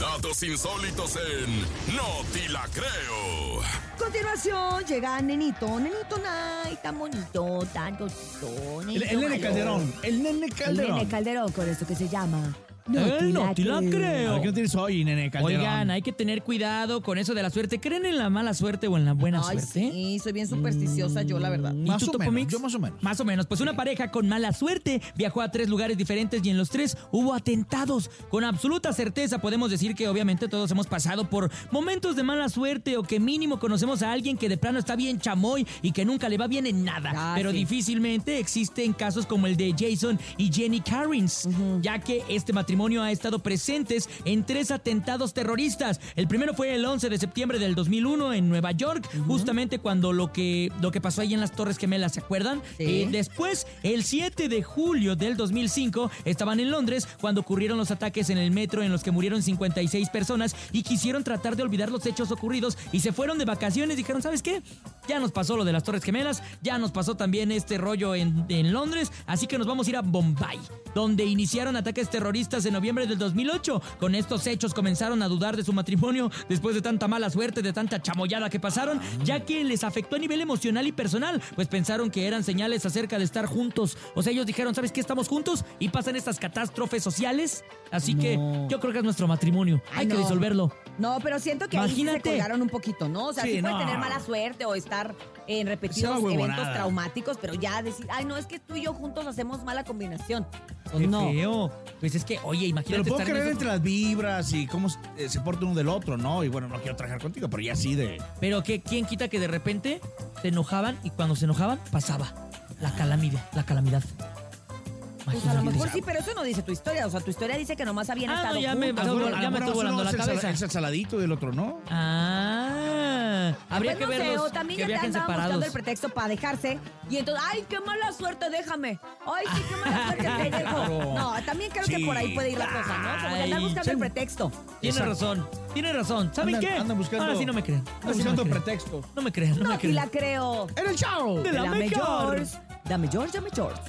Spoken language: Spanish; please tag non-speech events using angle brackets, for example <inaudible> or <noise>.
Datos insólitos en No Ti La Creo. Continuación llega Nenito, Nenito Nay, tan bonito, tan cosito. El, el nene Calderón. El nene El Calderón. nene Calderón, con esto que se llama. Eh, no te la A creo. ver, ¿qué no tienes hoy, nene Calderón? Oigan, hay que tener cuidado con eso de la suerte. ¿Creen en la mala suerte o en la buena Ay, suerte? sí, soy bien supersticiosa yo, la verdad. ¿Y Más tú, o menos, yo más o menos. Más o menos. Pues una pareja con mala suerte viajó a tres lugares diferentes y en los tres hubo atentados. Con absoluta certeza podemos decir que obviamente todos hemos pasado por momentos de mala suerte o que mínimo conocemos a alguien que de plano está bien chamoy y que nunca le va bien en nada. Ah, Pero sí. difícilmente existen casos como el de Jason y Jenny Carrins, ya que este matrimonio ha estado presentes en tres atentados terroristas. El primero fue el 11 de septiembre del 2001 en Nueva York, justamente cuando lo que, lo que pasó ahí en las Torres Gemelas, ¿se acuerdan? Sí. Eh, después, el 7 de julio del 2005, estaban en Londres cuando ocurrieron los ataques en el metro en los que murieron 56 personas y quisieron tratar de olvidar los hechos ocurridos y se fueron de vacaciones. Dijeron, ¿sabes qué? Ya nos pasó lo de las Torres Gemelas, ya nos pasó también este rollo en, en Londres, así que nos vamos a ir a Bombay, donde iniciaron ataques terroristas en noviembre del 2008. Con estos hechos comenzaron a dudar de su matrimonio después de tanta mala suerte, de tanta chamoyada que pasaron, ya que les afectó a nivel emocional y personal, pues pensaron que eran señales acerca de estar juntos. O sea, ellos dijeron, ¿sabes qué? Estamos juntos y pasan estas catástrofes sociales. Así que yo creo que es nuestro matrimonio. Ay, Hay que disolverlo. No, pero siento que ahí sí se Imagínate. colgaron un poquito, ¿no? O sea, sí, Sí, puede no. tener mala suerte o estar en repetidos eventos traumáticos, pero ya decir, ay, no, es que tú y yo juntos hacemos mala combinación. Pues Qué no. feo. Pues es que, oye, imagínate puedo estar en creer esos- entre las vibras y cómo se, eh, se porta uno del otro, ¿no? Y bueno, no quiero trabajar contigo, pero ya sí de... Pero que quién quita que de repente se enojaban y cuando se enojaban pasaba la calamidad, la calamidad. Pues a lo Imagínate. mejor sí, pero eso no dice tu historia. O sea, tu historia dice que nomás habían Ah, estado no, ya me- juntos. ya Alguno- me alguno estuvo volando la es el sal- cabeza. Es el saladito del otro, ¿no? Ah, <laughs> habría Pues que no sé, verlos o también que ya te viajen andaban buscando separados. el pretexto para dejarse y entonces, ay, qué mala suerte, déjame. Ay, sí, qué mala suerte <laughs> te dejo. Claro. No, también creo que Sí, por ahí puede ir la cosa, ¿no? Como que andan Ay, buscando el pretexto. Tiene Exacto. razón, tiene razón. ¿Saben Andan- qué? andan buscando- Ahora sí no me creen. Andan Ahora sí no me buscando creen. pretexto. No me crean, no, No, me sí crean. la creo. ¡En el show! De la Dame mejor. George. Dame George, dame George.